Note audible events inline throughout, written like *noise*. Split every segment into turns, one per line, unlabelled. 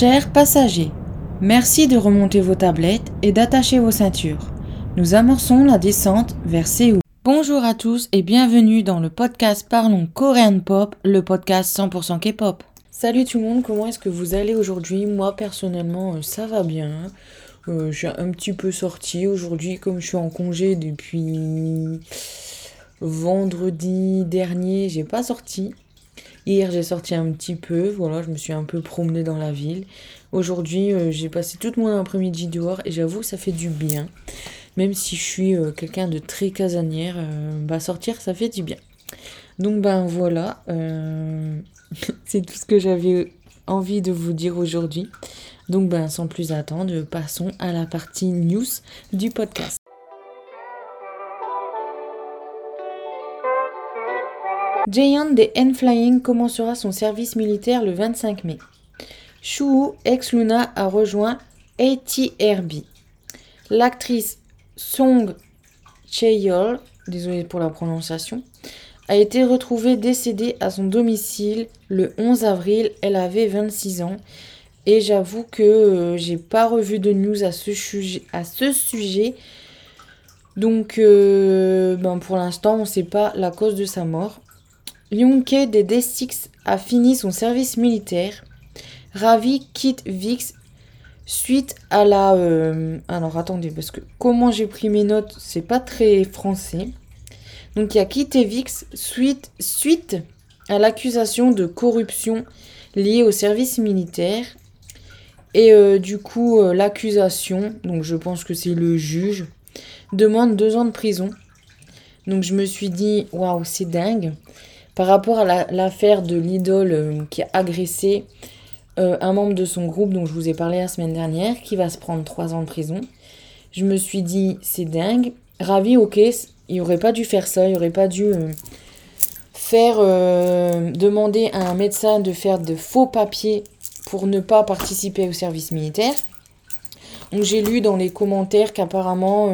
Chers passagers, merci de remonter vos tablettes et d'attacher vos ceintures. Nous amorçons la descente vers Séoul. Bonjour à tous et bienvenue dans le podcast Parlons Korean Pop, le podcast 100% K-pop. Salut tout le monde, comment est-ce que vous allez aujourd'hui? Moi personnellement, euh, ça va bien. Euh, je suis un petit peu sortie aujourd'hui comme je suis en congé depuis vendredi dernier, j'ai pas sorti. Hier, j'ai sorti un petit peu, voilà, je me suis un peu promenée dans la ville. Aujourd'hui, euh, j'ai passé toute mon après-midi dehors et j'avoue, ça fait du bien. Même si je suis euh, quelqu'un de très casanière, euh, bah sortir, ça fait du bien. Donc ben voilà, *laughs* c'est tout ce que j'avais envie de vous dire aujourd'hui. Donc ben sans plus attendre, passons à la partie news du podcast. Jaehyun des N-Flying commencera son service militaire le 25 mai. Shuhu, ex-Luna, a rejoint ATRB. L'actrice Song Chae-yeol, désolée pour la prononciation, a été retrouvée décédée à son domicile le 11 avril. Elle avait 26 ans. Et j'avoue que euh, j'ai pas revu de news à ce, sujet. À ce sujet. Donc, euh, ben pour l'instant, on ne sait pas la cause de sa mort. Yoonke des D6 a fini son service militaire. Ravi quitte VIX suite à la... Euh, alors attendez, parce que comment j'ai pris mes notes, c'est pas très français. Donc il a quitté VIX suite, suite à l'accusation de corruption liée au service militaire. Et euh, du coup, euh, l'accusation, donc je pense que c'est le juge, demande deux ans de prison. Donc je me suis dit, waouh, c'est dingue par rapport à l'affaire de l'idole euh, qui a agressé euh, un membre de son groupe dont je vous ai parlé la semaine dernière, qui va se prendre trois ans de prison. Je me suis dit, c'est dingue. Ravi, ok, il aurait pas dû faire ça, il aurait pas dû euh, faire demander à un médecin de faire de faux papiers pour ne pas participer au service militaire. Donc j'ai lu dans les commentaires qu'apparemment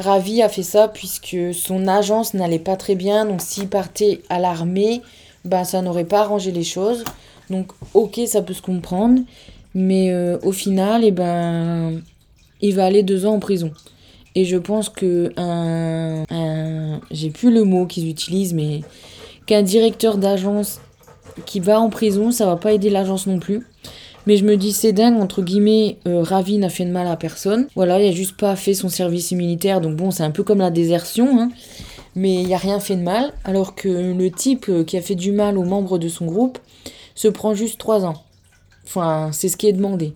Ravi a fait ça puisque son agence n'allait pas très bien. Donc s'il partait à l'armée, ben, ça n'aurait pas arrangé les choses. Donc ok, ça peut se comprendre. Mais euh, au final, eh ben, il va aller deux ans en prison. Et je pense que un, un j'ai plus le mot qu'ils utilisent, mais qu'un directeur d'agence qui va en prison, ça va pas aider l'agence non plus. Mais je me dis, c'est dingue, entre guillemets, euh, Ravi n'a fait de mal à personne. Voilà, il a juste pas fait son service militaire, donc bon, c'est un peu comme la désertion, hein. Mais il a rien fait de mal, alors que le type euh, qui a fait du mal aux membres de son groupe se prend juste 3 ans. Enfin, c'est ce qui est demandé.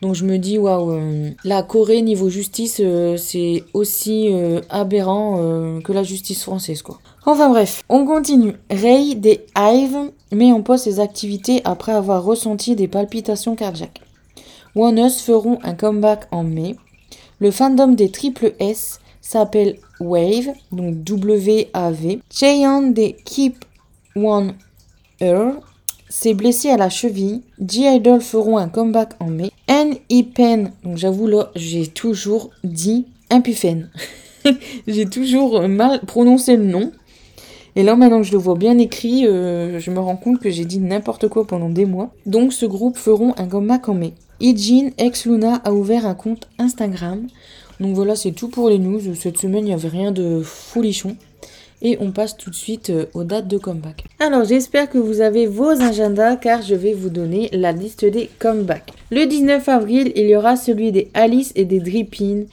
Donc je me dis, waouh, euh, la Corée, niveau justice, c'est aussi aberrant que la justice française, quoi. Enfin bref, on continue. Ray des Hive met en pause ses activités après avoir ressenti des palpitations cardiaques. One feront un comeback en mai. Le fandom des triple S s'appelle Wave, donc W-A-V. Jaehyun des Keep One Ear s'est blessé à la cheville. G-Idol feront un comeback en mai. N-I-Pen, donc j'avoue là, j'ai toujours dit Impufen. *laughs* j'ai toujours mal prononcé le nom. Et là, maintenant que je le vois bien écrit, euh, je me rends compte que j'ai dit n'importe quoi pendant des mois. Donc, ce groupe feront un comeback en mai. Ijin, ex-Luna, a ouvert un compte Instagram. Donc voilà, c'est tout pour les news. Cette semaine, il n'y avait rien de folichon. Et on passe tout de suite euh, aux dates de comeback. Alors j'espère que vous avez vos agendas car je vais vous donner la liste des comebacks. Le 19 avril, il y aura celui des Alice et des Drippin.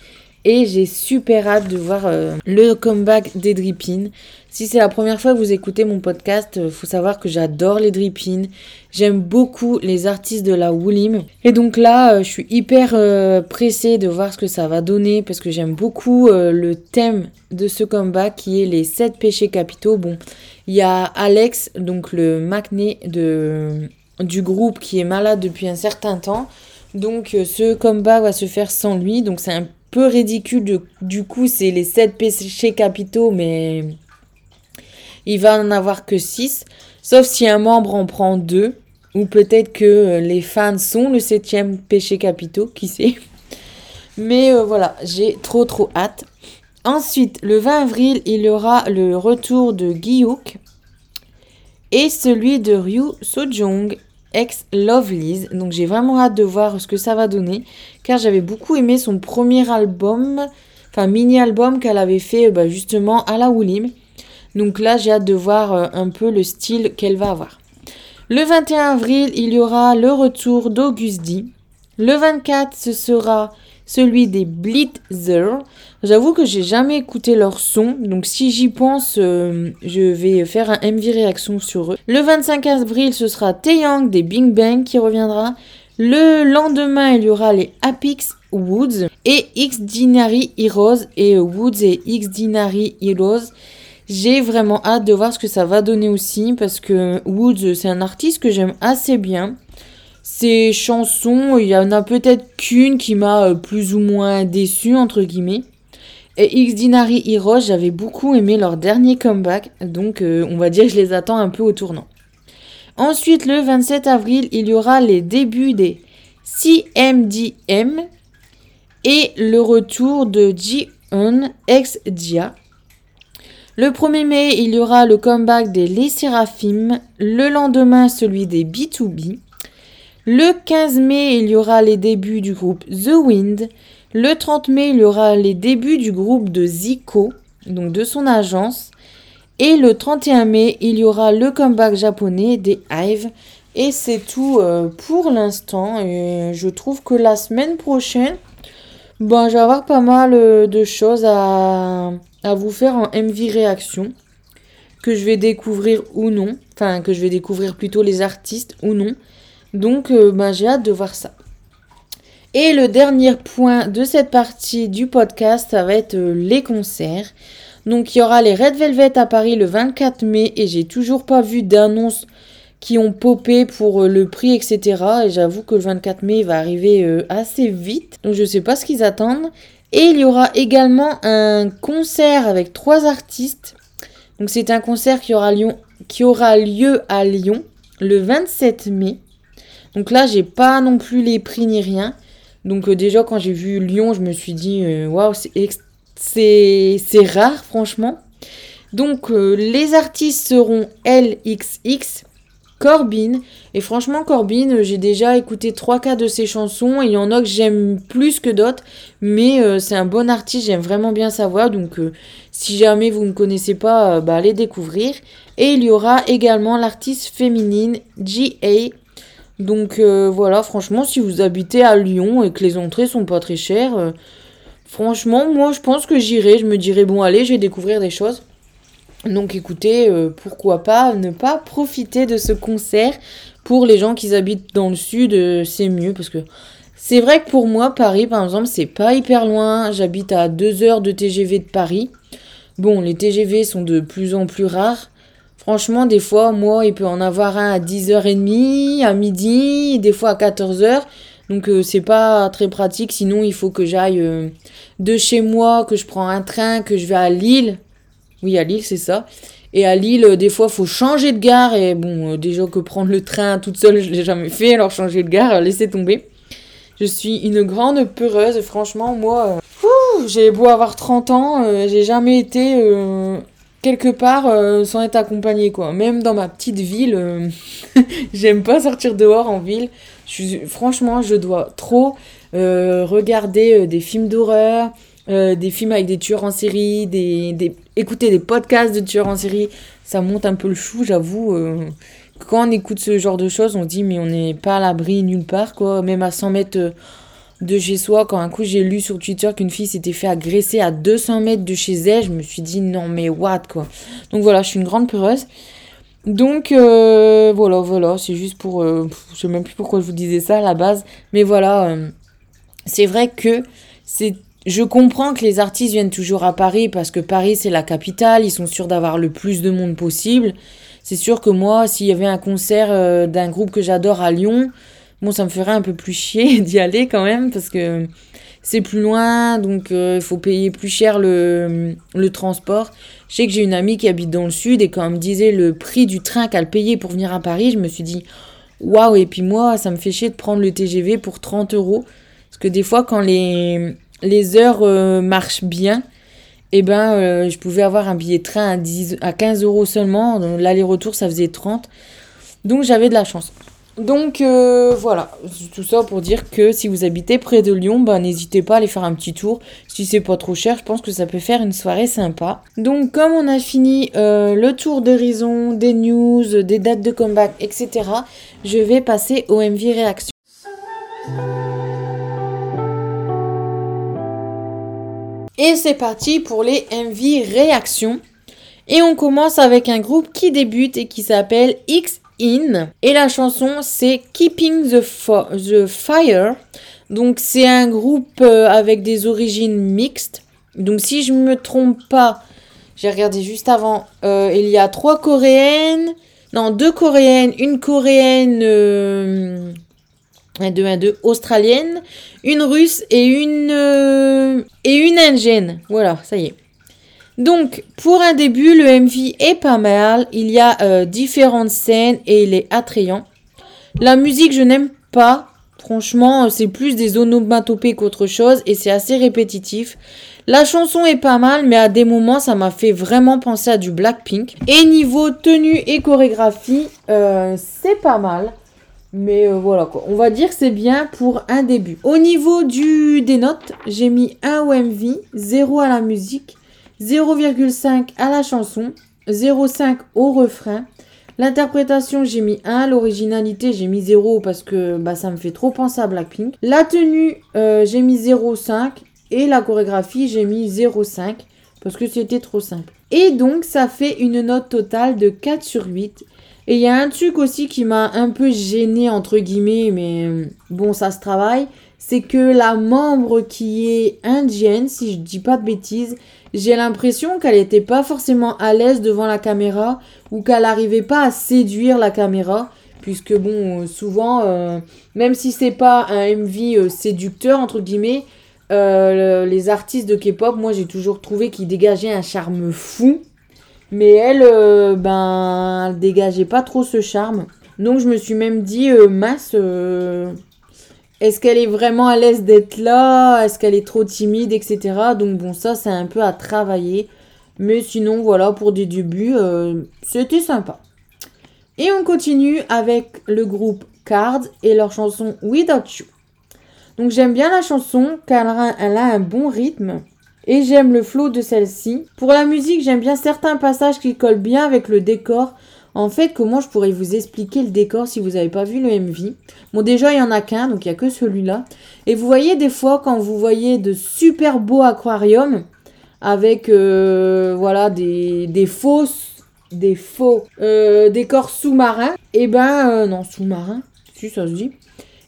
Et j'ai super hâte de voir euh, le comeback des Drippin. Si c'est la première fois que vous écoutez mon podcast, il euh, faut savoir que j'adore les Drippin. J'aime beaucoup les artistes de la Woolim. Et donc là, euh, je suis hyper euh, pressée de voir ce que ça va donner parce que j'aime beaucoup le thème de ce comeback qui est les 7 péchés capitaux. Bon, il y a Alex, donc le macné de, du groupe qui est malade depuis un certain temps. Donc ce comeback va se faire sans lui. Donc c'est un peu ridicule. du coup, c'est les 7 péchés capitaux, mais il va en avoir que 6, sauf si un membre en prend 2, ou peut-être que euh, les fans sont le septième péché capitaux, qui sait. *laughs* Mais euh, voilà, j'ai trop trop hâte. Ensuite, le 20 avril, il y aura le retour de Giyuk et celui de Ryu Sojong. ex Lovelies. Donc j'ai vraiment hâte de voir ce que ça va donner. Car j'avais beaucoup aimé son premier album, enfin mini-album qu'elle avait fait bah, justement à la Woolim. Donc là j'ai hâte de voir euh, un peu le style qu'elle va avoir. Le 21 avril, il y aura le retour d'Auguste D. Le 24, ce sera celui des Blitzer. J'avoue que j'ai jamais écouté leur son, donc si j'y pense, euh, je vais faire un MV réaction sur eux. Le 25 avril, ce sera Taeyang des Bing Bang qui reviendra. Le lendemain, il y aura les Apix Woods et X Dinary Heroes et Woods et X Dinary Heroes. J'ai vraiment hâte de voir ce que ça va donner aussi parce que Woods, c'est un artiste que j'aime assez bien. Ces chansons, il y en a peut-être qu'une qui m'a euh, plus ou moins déçu entre guillemets. Et X Dinary Heroes, j'avais beaucoup aimé leur dernier comeback, donc euh, on va dire que je les attends un peu au tournant. Ensuite, le 27 avril, il y aura les débuts des CMDM et le retour de Ji-eun ex Dia. Le 1er mai, il y aura le comeback des Les Seraphim, le lendemain celui des B2B. Le 15 mai, il y aura les débuts du groupe The Wind, le 30 mai, il y aura les débuts du groupe de Zico, donc de son agence. Et le 31 mai, il y aura le comeback japonais des Hive. Et c'est tout euh, pour l'instant. Et je trouve que la semaine prochaine, ben, je vais avoir pas mal euh, de choses à, à vous faire en MV réaction. Que je vais découvrir ou non. Enfin, que je vais découvrir plutôt les artistes ou non. Donc, euh, ben, j'ai hâte de voir ça. Et le dernier point de cette partie du podcast, ça va être euh, les concerts. Donc il y aura les Red Velvet à Paris le 24 mai et j'ai toujours pas vu d'annonces qui ont popé pour euh, le prix, etc. Et j'avoue que le 24 mai va arriver assez vite. Donc je sais pas ce qu'ils attendent. Et il y aura également un concert avec trois artistes. Donc c'est un concert qui aura, lieu à Lyon le 27 mai. Donc là, j'ai pas non plus les prix ni rien. Donc euh, déjà quand j'ai vu Lyon, je me suis dit euh, waouh, c'est rare franchement. Donc euh, les artistes seront LXX, Corbin. Et franchement, Corbin, j'ai déjà écouté 3 cas de ses chansons. Et il y en a que j'aime plus que d'autres. Mais c'est un bon artiste, j'aime vraiment bien savoir. Donc si jamais vous ne connaissez pas, bah, allez découvrir. Et il y aura également l'artiste féminine GA donc euh, voilà, franchement, si vous habitez à Lyon et que les entrées sont pas très chères, euh, franchement, moi je pense que j'irai. Je me dirais, bon, allez, je vais découvrir des choses. Donc écoutez, euh, pourquoi pas ne pas profiter de ce concert pour les gens qui habitent dans le sud, c'est mieux parce que c'est vrai que pour moi, Paris par exemple, c'est pas hyper loin. J'habite à 2 heures de TGV de Paris. Bon, les TGV sont de plus en plus rares. Franchement, des fois, moi, il peut en avoir un à 10h30, à midi, des fois à 14h. Donc euh, c'est pas très pratique. Sinon, il faut que j'aille euh, de chez moi, que je prends un train, que je vais à Lille. Oui, à Lille, c'est ça. Et à Lille, euh, des fois, faut changer de gare. Et bon, déjà que prendre le train toute seule, *laughs* je l'ai jamais fait. Alors changer de gare, laissez tomber. Je suis une grande peureuse. Franchement, moi, j'ai beau avoir 30 ans, j'ai jamais été quelque part euh, sans être accompagné quoi. Même dans ma petite ville, euh, *laughs* j'aime pas sortir dehors en ville. Franchement, je dois trop euh, regarder des films d'horreur, des films avec des tueurs en série, des, écouter des podcasts de tueurs en série. Ça monte un peu le chou, j'avoue. quand on écoute ce genre de choses, on dit mais on n'est pas à l'abri nulle part quoi. Même à 100 mètres de chez soi. Quand un coup j'ai lu sur Twitter qu'une fille s'était fait agresser à 200 mètres de chez elle, je me suis dit non mais what quoi. Donc voilà, je suis une grande peureuse. Donc euh, voilà, voilà, c'est juste pour... Euh, je sais même plus pourquoi je vous disais ça à la base. Mais voilà, euh, c'est vrai que c'est... Je comprends que les artistes viennent toujours à Paris parce que Paris c'est la capitale, ils sont sûrs d'avoir le plus de monde possible. C'est sûr que moi, s'il y avait un concert d'un groupe que j'adore à Lyon, Bon, ça me ferait un peu plus chier *laughs* d'y aller quand même parce que c'est plus loin, donc euh, il faut payer plus cher le, le transport. Je sais que j'ai une amie qui habite dans le sud et quand elle me disait le prix du train qu'elle payait pour venir à Paris, je me suis dit waouh, et puis moi, ça me fait chier de prendre le TGV pour 30 euros. Parce que des fois, quand les, les heures euh, marchent bien, eh ben, euh, je pouvais avoir un billet de train à, 10, à 15 euros seulement. L'aller-retour, ça faisait 30. Donc j'avais de la chance. Donc euh, voilà, tout ça pour dire que si vous habitez près de Lyon, bah, n'hésitez pas à aller faire un petit tour. Si c'est pas trop cher, je pense que ça peut faire une soirée sympa. Donc comme on a fini le tour d'horizon, des news, des dates de comeback, etc., je vais passer au MV réaction. Et c'est parti pour les MV réactions. Et on commence avec un groupe qui débute et qui s'appelle X In. Et la chanson, c'est Keeping the, the Fire. Donc, c'est un groupe euh, avec des origines mixtes. Donc, si je me trompe pas, j'ai regardé juste avant, euh, il y a trois coréennes. Non, deux coréennes, une coréenne. Euh, 1, 2, 1, 2, australienne, une russe et une, euh, et une indienne. Voilà, ça y est. Donc, pour un début, le MV est pas mal. Il y a euh, différentes scènes et il est attrayant. La musique, je n'aime pas. Franchement, c'est plus des onomatopées qu'autre chose et c'est assez répétitif. La chanson est pas mal, mais à des moments, ça m'a fait vraiment penser à du Blackpink. Et niveau tenue et chorégraphie, euh, c'est pas mal. Mais euh, voilà quoi. On va dire que c'est bien pour un début. Au niveau du, des notes, j'ai mis 1 au MV, 0 à la musique, 0,5 à la chanson, 0,5 au refrain. L'interprétation, j'ai mis 1. L'originalité, j'ai mis 0 parce que bah, ça me fait trop penser à Blackpink. La tenue, euh, j'ai mis 0,5. Et la chorégraphie, j'ai mis 0,5 parce que c'était trop simple. Et donc, ça fait une note totale de 4 sur 8. Et il y a un truc aussi qui m'a un peu gêné entre guillemets, mais euh, bon, ça se travaille. C'est que la membre qui est indienne, si je dis pas de bêtises, j'ai l'impression qu'elle n'était pas forcément à l'aise devant la caméra ou qu'elle n'arrivait pas à séduire la caméra. Puisque bon, souvent, euh, même si c'est pas un MV euh, séducteur, entre guillemets, les artistes de K-pop, moi j'ai toujours trouvé qu'ils dégageaient un charme fou. Mais elle, euh, ben, elle dégageait pas trop ce charme. Donc je me suis même dit, euh, mince, euh, est-ce qu'elle est vraiment à l'aise d'être là? Est-ce qu'elle est trop timide, etc. Donc bon, ça c'est un peu à travailler. Mais sinon, voilà, pour des débuts, c'était sympa. Et on continue avec le groupe Cards et leur chanson Without You. Donc j'aime bien la chanson car elle a un bon rythme et j'aime le flow de celle-ci. Pour la musique, j'aime bien certains passages qui collent bien avec le décor. En fait, comment je pourrais vous expliquer le décor si vous n'avez pas vu le MV Bon, déjà, il n'y en a qu'un, donc il n'y a que celui-là. Et vous voyez des fois, quand vous voyez de super beaux aquariums, avec, euh, voilà, des, des des faux euh, décors sous-marins, et eh ben, euh, non, sous-marins, si ça se dit,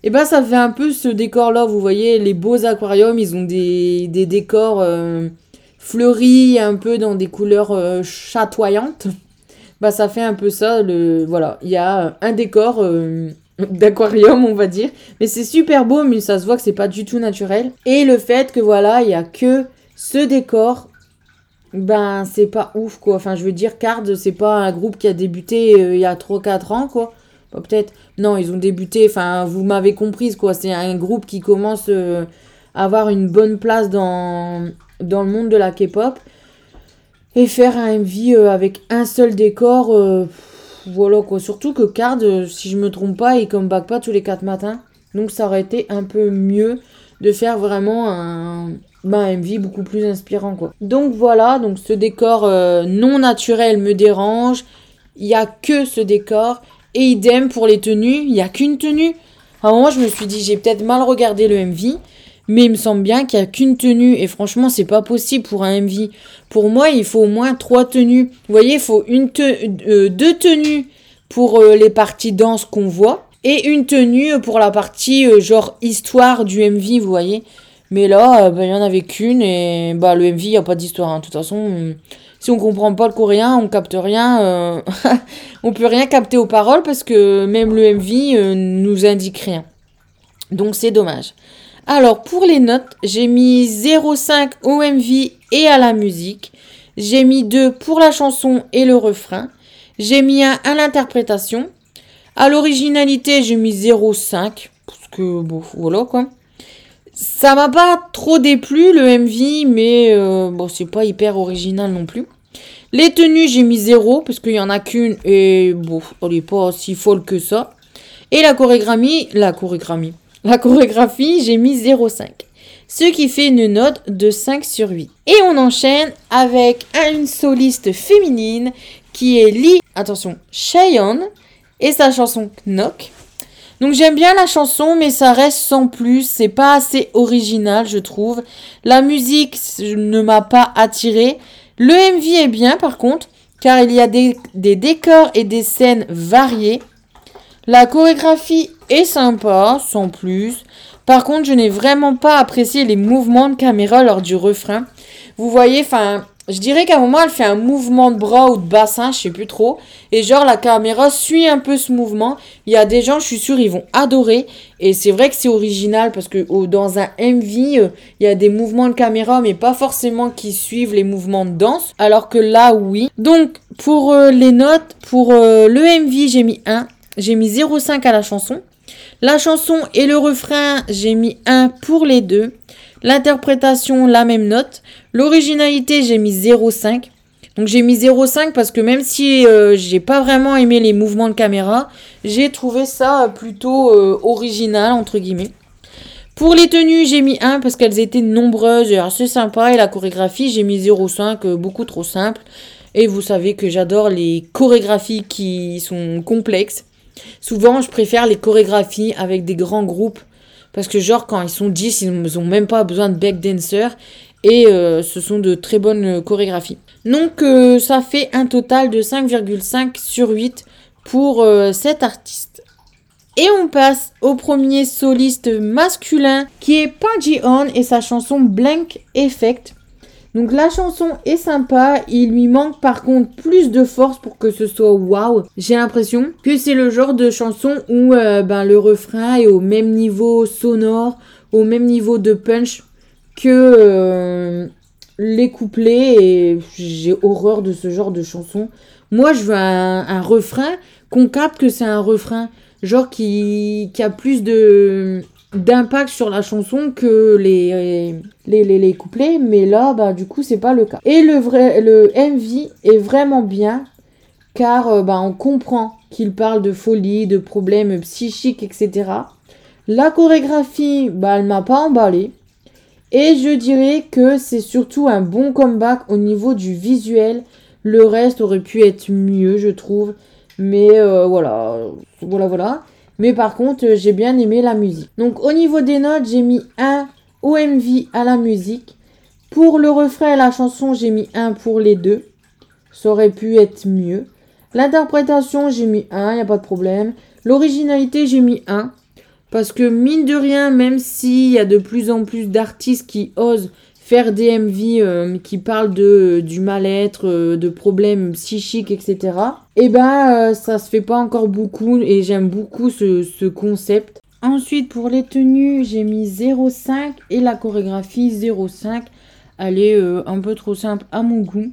et eh ben ça fait un peu ce décor là, vous voyez les beaux aquariums, ils ont des, décors euh, fleuris un peu dans des couleurs euh, chatoyantes. Bah ça fait un peu ça le voilà, il y a un décor euh, d'aquarium on va dire, mais c'est super beau mais ça se voit que c'est pas du tout naturel et le fait que voilà, il y a que ce décor ben c'est pas ouf quoi. Enfin je veux dire Card c'est pas un groupe qui a débuté il y a 3 4 ans quoi peut-être. Non, ils ont débuté. Enfin, vous m'avez comprise, quoi. C'est un groupe qui commence euh, à avoir une bonne place dans, le monde de la K-pop. Et faire un MV euh, avec un seul décor, euh, voilà quoi. Surtout que Card, si je me trompe pas, il comeback pas tous les 4 matins. Donc ça aurait été un peu mieux de faire vraiment un, ben, MV beaucoup plus inspirant quoi. Donc voilà, donc ce décor non naturel me dérange. Il n'y a que ce décor. Et idem pour les tenues, il n'y a qu'une tenue. À un moment, je me suis dit, j'ai peut-être mal regardé le MV, mais il me semble bien qu'il n'y a qu'une tenue. Et franchement, c'est pas possible pour un MV. Pour moi, il faut au moins trois tenues. Vous voyez, il faut une euh, deux tenues pour euh, les parties danse qu'on voit. Et une tenue pour la partie euh, genre histoire du MV, vous voyez. Mais là, ben, il n'y en avait qu'une et bah, le MV, il n'y a pas d'histoire. Hein. De toute façon, si on comprend pas le coréen, on capte rien. Euh, *laughs* on peut rien capter aux paroles parce que même le MV euh, nous indique rien. Donc c'est dommage. Alors pour les notes, j'ai mis 0,5 au MV et à la musique. J'ai mis 2 pour la chanson et le refrain. J'ai mis 1 à l'interprétation. À l'originalité, j'ai mis 0,5. Parce que bon, voilà quoi. Ça m'a pas trop déplu le MV, mais euh, bon, c'est pas hyper original non plus. Les tenues, j'ai mis 0 parce qu'il y en a qu'une et bon, elle est pas si folle que ça. Et la chorégraphie, la chorégraphie, la chorégraphie, j'ai mis 0,5. Ce qui fait une note de 5 sur 8. Et on enchaîne avec une soliste féminine qui est Lee, attention, Cheyenne, et sa chanson Knock. Donc j'aime bien la chanson, mais ça reste sans plus. C'est pas assez original, je trouve. La musique ne m'a pas attiré. Le MV est bien, par contre, car il y a des, des décors et des scènes variées. La chorégraphie est sympa, sans plus. Par contre, je n'ai vraiment pas apprécié les mouvements de caméra lors du refrain. Vous voyez, enfin, je dirais qu'à un moment, elle fait un mouvement de bras ou de bassin, je sais plus trop. Et genre, la caméra suit un peu ce mouvement. Il y a des gens, je suis sûre, ils vont adorer. Et c'est vrai que c'est original parce que oh, dans un MV, euh, il y a des mouvements de caméra, mais pas forcément qui suivent les mouvements de danse. Alors que là, oui. Donc, pour euh, les notes, pour euh, le MV, j'ai mis 1. J'ai mis 0,5 à la chanson. La chanson et le refrain, j'ai mis 1 pour les deux. L'interprétation, la même note. L'originalité, j'ai mis 0,5. Donc j'ai mis 0,5 parce que même si euh, j'ai pas vraiment aimé les mouvements de caméra, j'ai trouvé ça plutôt euh, original entre guillemets. Pour les tenues, j'ai mis 1 parce qu'elles étaient nombreuses et assez sympa. Et la chorégraphie, j'ai mis 0,5, euh, beaucoup trop simple. Et vous savez que j'adore les chorégraphies qui sont complexes. Souvent, je préfère les chorégraphies avec des grands groupes parce que genre quand ils sont 10, ils n'ont même pas besoin de back dancer et euh, ce sont de très bonnes euh, chorégraphies. Donc euh, ça fait un total de 5,5 sur 8 pour cet artiste. Et on passe au premier soliste masculin qui est Panji On et sa chanson Blank Effect. Donc la chanson est sympa, il lui manque par contre plus de force pour que ce soit waouh. J'ai l'impression que c'est le genre de chanson où euh, ben, le refrain est au même niveau sonore, au même niveau de punch que euh, les couplets et j'ai horreur de ce genre de chanson. Moi je veux un, refrain qu'on capte que c'est un refrain genre qui, qui a plus de d'impact sur la chanson que les, les, les, couplets, mais là, bah, du coup, c'est pas le cas. Et le, vrai, le MV est vraiment bien, car euh, bah, on comprend qu'il parle de folie, de problèmes psychiques, etc. La chorégraphie, bah, elle m'a pas emballé. Et je dirais que c'est surtout un bon comeback au niveau du visuel. Le reste aurait pu être mieux, je trouve. Mais euh, voilà, voilà, voilà. Mais par contre, euh, j'ai bien aimé la musique. Donc au niveau des notes, j'ai mis un OMV à la musique. Pour le refrain et la chanson, j'ai mis un pour les deux. Ça aurait pu être mieux. L'interprétation, j'ai mis un, il n'y a pas de problème. L'originalité, j'ai mis un. Parce que mine de rien, même s'il y a de plus en plus d'artistes qui osent faire des MV euh, qui parlent de, du mal-être, euh, de problèmes psychiques, etc. Et eh ben euh, ça se fait pas encore beaucoup et j'aime beaucoup ce, ce, concept. Ensuite pour les tenues j'ai mis 0,5 et la chorégraphie 0,5. Elle est un peu trop simple à mon goût.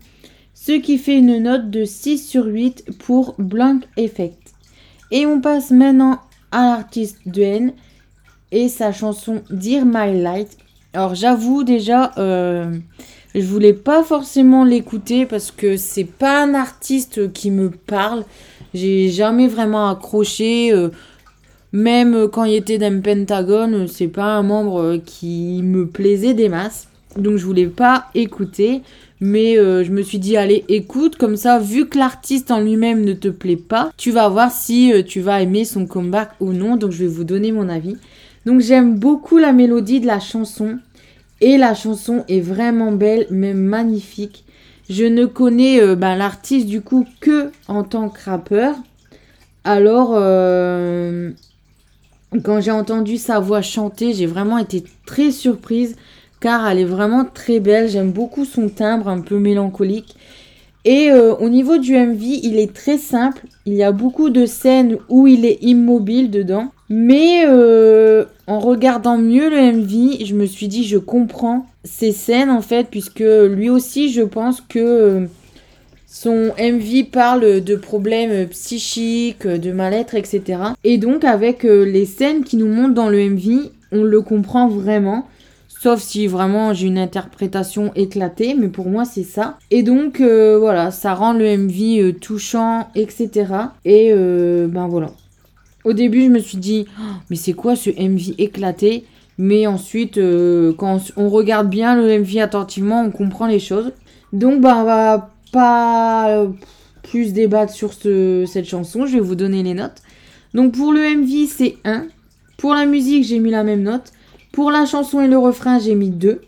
Ce qui fait une note de 6 sur 8 pour Blank Effect. Et on passe maintenant à l'artiste Duen et sa chanson Dear My Light alors j'avoue déjà, euh, je voulais pas forcément l'écouter parce que c'est pas un artiste qui me parle. J'ai jamais vraiment accroché. Euh, même quand il était dans Pentagon, c'est pas un membre qui me plaisait des masses. Donc je voulais pas écouter. Mais euh, je me suis dit, allez, écoute, comme ça, vu que l'artiste en lui-même ne te plaît pas, tu vas voir si tu vas aimer son comeback ou non. Donc je vais vous donner mon avis. Donc j'aime beaucoup la mélodie de la chanson. Et la chanson est vraiment belle, même magnifique. Je ne connais euh, ben, l'artiste du coup que en tant que rappeur. Alors, euh, quand j'ai entendu sa voix chanter, j'ai vraiment été très surprise car elle est vraiment très belle. J'aime beaucoup son timbre un peu mélancolique. Et euh, au niveau du MV, il est très simple. Il y a beaucoup de scènes où il est immobile dedans. Mais euh, en regardant mieux le MV, je me suis dit, je comprends ces scènes en fait, puisque lui aussi, je pense que euh, son MV parle de problèmes psychiques, de mal-être, etc. Et donc, avec les scènes qui nous montrent dans le MV, on le comprend vraiment. Sauf si vraiment j'ai une interprétation éclatée, mais pour moi c'est ça. Et donc voilà, ça rend le MV touchant, etc. Et ben voilà. Au début, je me suis dit, oh, mais c'est quoi ce MV éclaté? Mais ensuite, euh, quand on regarde bien le MV attentivement, on comprend les choses. Donc, bah, on va pas euh, plus débattre sur cette chanson. Je vais vous donner les notes. Donc, pour le MV, c'est 1. Pour la musique, j'ai mis la même note. Pour la chanson et le refrain, j'ai mis 2.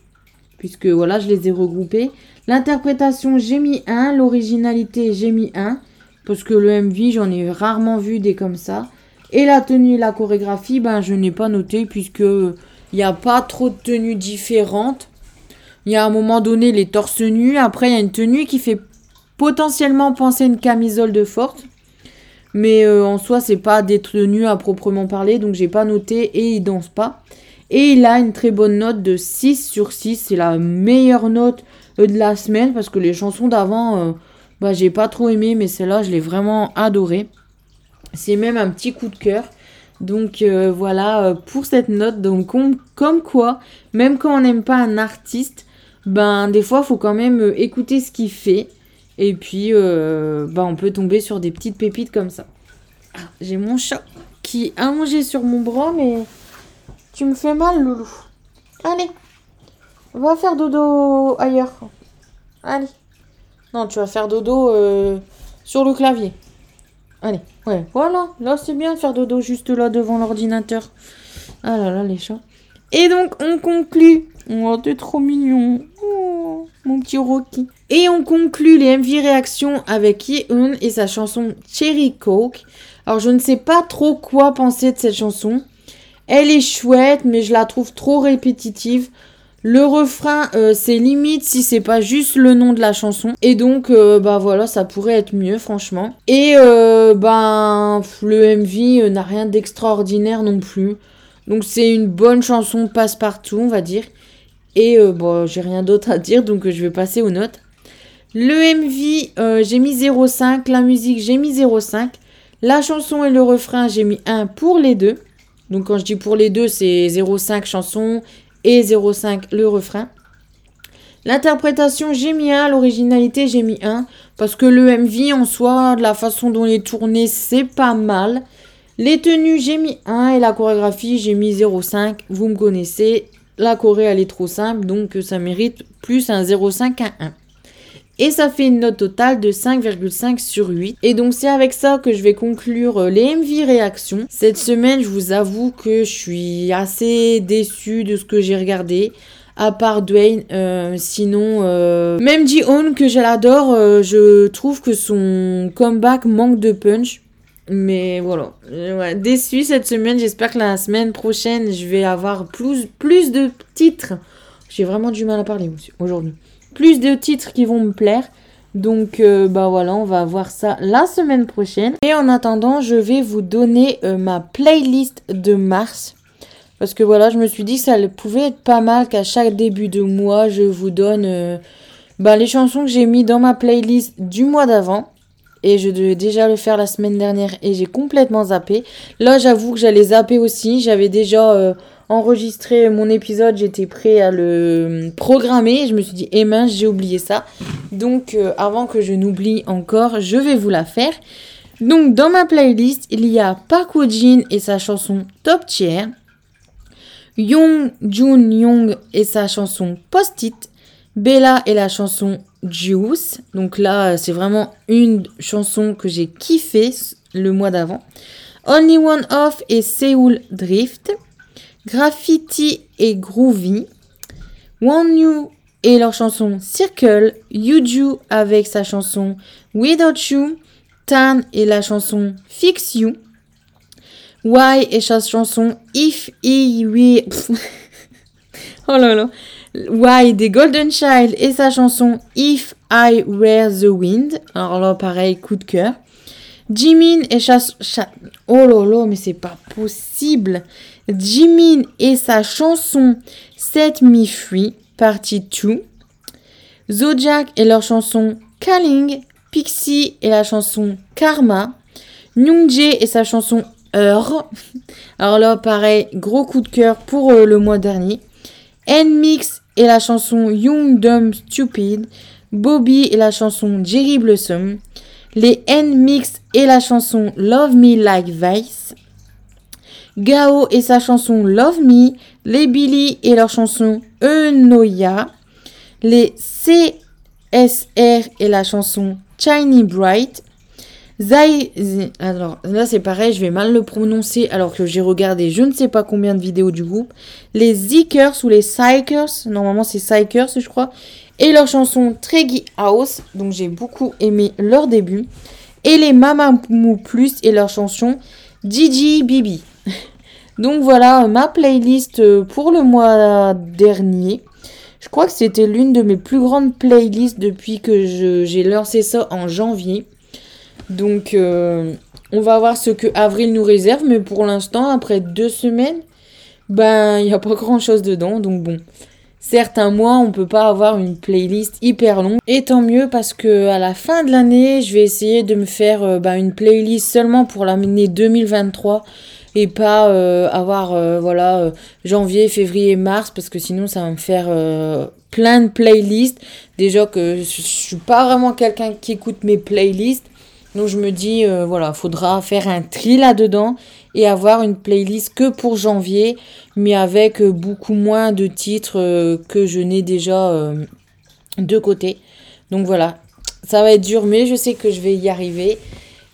Puisque voilà, je les ai regroupés. L'interprétation, j'ai mis 1. L'originalité, j'ai mis 1. Parce que le MV, j'en ai rarement vu des comme ça. Et la tenue et la chorégraphie, ben, je n'ai pas noté puisque il n'y a pas trop de tenues différentes. Il y a à un moment donné les torses nus. Après, il y a une tenue qui fait potentiellement penser à une camisole de forte. Mais euh, en soi, c'est pas des tenues à proprement parler. Donc, j'ai pas noté et il danse pas. Et il a une très bonne note de 6 sur 6. C'est la meilleure note euh, de la semaine parce que les chansons d'avant, euh, bah, j'ai pas trop aimé. Mais celle-là, je l'ai vraiment adorée. C'est même un petit coup de cœur. Donc euh, voilà pour cette note. Donc comme quoi, même quand on n'aime pas un artiste, ben des fois faut quand même écouter ce qu'il fait. Et puis ben, on peut tomber sur des petites pépites comme ça. Ah, j'ai mon chat qui a mangé sur mon bras, mais tu me fais mal, Loulou. Allez, va faire dodo ailleurs. Allez. Non, tu vas faire dodo sur le clavier. Allez, ouais, voilà. Là, c'est bien de faire dodo juste là devant l'ordinateur. Ah là là, les chats. Et donc, on conclut. Oh, t'es trop mignon. Oh, mon petit Rocky. Et on conclut les MV réactions avec Yeun et sa chanson Cherry Coke. Alors, je ne sais pas trop quoi penser de cette chanson. Elle est chouette, mais je la trouve trop répétitive. Le refrain, euh, c'est limite si c'est pas juste le nom de la chanson. Et donc, euh, bah voilà, ça pourrait être mieux, franchement. Et euh, ben, le MV n'a rien d'extraordinaire non plus. Donc c'est une bonne chanson passe-partout, on va dire. Et bon, j'ai rien d'autre à dire, donc je vais passer aux notes. Le MV, j'ai mis 0,5. La musique, j'ai mis 0,5. La chanson et le refrain, j'ai mis 1 pour les deux. Donc quand je dis pour les deux, c'est 0,5 chanson et 0,5 le refrain. L'interprétation, j'ai mis 1. L'originalité, j'ai mis 1. Parce que le MV en soi, de la façon dont il est tourné, c'est pas mal. Les tenues, j'ai mis 1. Et la chorégraphie, j'ai mis 0,5. Vous me connaissez. La choré, elle est trop simple. Donc, ça mérite plus un 0,5 qu'un 1. Et ça fait une note totale de 5,5 sur 8. Et donc c'est avec ça que je vais conclure euh, les MV réactions. Cette semaine, je vous avoue que je suis assez déçue de ce que j'ai regardé. À part Dwayne, euh, sinon, euh, même Ji-Hoon que je l'adore, je trouve que son comeback manque de punch. Mais voilà, ouais, déçu cette semaine. J'espère que la semaine prochaine, je vais avoir plus, plus de titres. J'ai vraiment du mal à parler aujourd'hui plus de titres qui vont me plaire. Donc euh, bah voilà, on va voir ça la semaine prochaine. Et en attendant, je vais vous donner euh, ma playlist de mars. Parce que voilà, je me suis dit que ça pouvait être pas mal qu'à chaque début de mois, je vous donne euh, bah, les chansons que j'ai mis dans ma playlist du mois d'avant. Et je devais déjà le faire la semaine dernière et j'ai complètement zappé. Là, j'avoue que j'allais zapper aussi. J'avais déjà enregistrer mon épisode, j'étais prêt à le programmer. Je me suis dit, eh mince, j'ai oublié ça. Donc, euh, avant que je n'oublie encore, je vais vous la faire. Donc, dans ma playlist, il y a Park Woo Jin et sa chanson Top Tier. Young Jun Young et sa chanson Post-it. Bella et la chanson Juice. Donc là, c'est vraiment une chanson que j'ai kiffé le mois d'avant. Only One Off et Seoul Drift. Graffiti et Groovy, One You et leur chanson Circle, Yuju avec sa chanson Without You, Tan et la chanson Fix You, Y et sa chanson If I We... *laughs* oh là là. Y des Golden Child et sa chanson If I Were the Wind. Alors là, pareil, coup de cœur. Jimin et sa... Oh là là, mais c'est pas possible. Jimin et sa chanson Set Me Free, partie 2. Zodiac et leur chanson Calling. Pixie et la chanson Karma. Nyungjae et sa chanson Heure. Alors là, pareil, gros coup de cœur pour euh, le mois dernier. N-Mix et la chanson Young Dumb Stupid. Bobby et la chanson Jerry Blossom. Les N-Mix et la chanson Love Me Like Vice. Gao et sa chanson Love Me, les Billy et leur chanson Eunoia, les CSR et la chanson Shiny Bright, Zai, alors là c'est pareil, je vais mal le prononcer alors que j'ai regardé je ne sais pas combien de vidéos du groupe. Les Zikers ou les Psychers, normalement c'est Psychers je crois, et leur chanson Treggy House, donc j'ai beaucoup aimé leur début. Et les Mamamou Plus et leur chanson Gigi Bibi. Donc voilà ma playlist pour le mois dernier. Je crois que c'était l'une de mes plus grandes playlists depuis que j'ai lancé ça en janvier. Donc, euh, on va voir ce que avril nous réserve. Mais pour l'instant, après deux semaines, ben, il n'y a pas grand chose dedans. Donc, bon. Certains mois, on peut pas avoir une playlist hyper longue. Et tant mieux parce que à la fin de l'année, je vais essayer de me faire euh, ben, une playlist seulement pour l'année 2023 et pas euh, avoir voilà janvier, février, mars parce que sinon ça va me faire plein de playlists. Déjà que je, je suis pas vraiment quelqu'un qui écoute mes playlists. Donc je me dis, euh, voilà, faudra faire un tri là-dedans et avoir une playlist que pour janvier, mais avec euh, beaucoup moins de titres euh, que je n'ai déjà de côté. Donc voilà, ça va être dur, mais je sais que je vais y arriver.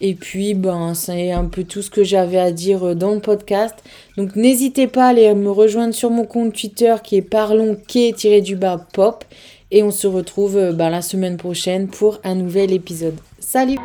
Et puis, ben, c'est un peu tout ce que j'avais à dire dans le podcast. Donc, n'hésitez pas à aller me rejoindre sur mon compte Twitter qui est parlons du bas pop. Et on se retrouve ben, la semaine prochaine pour un nouvel épisode. Salut!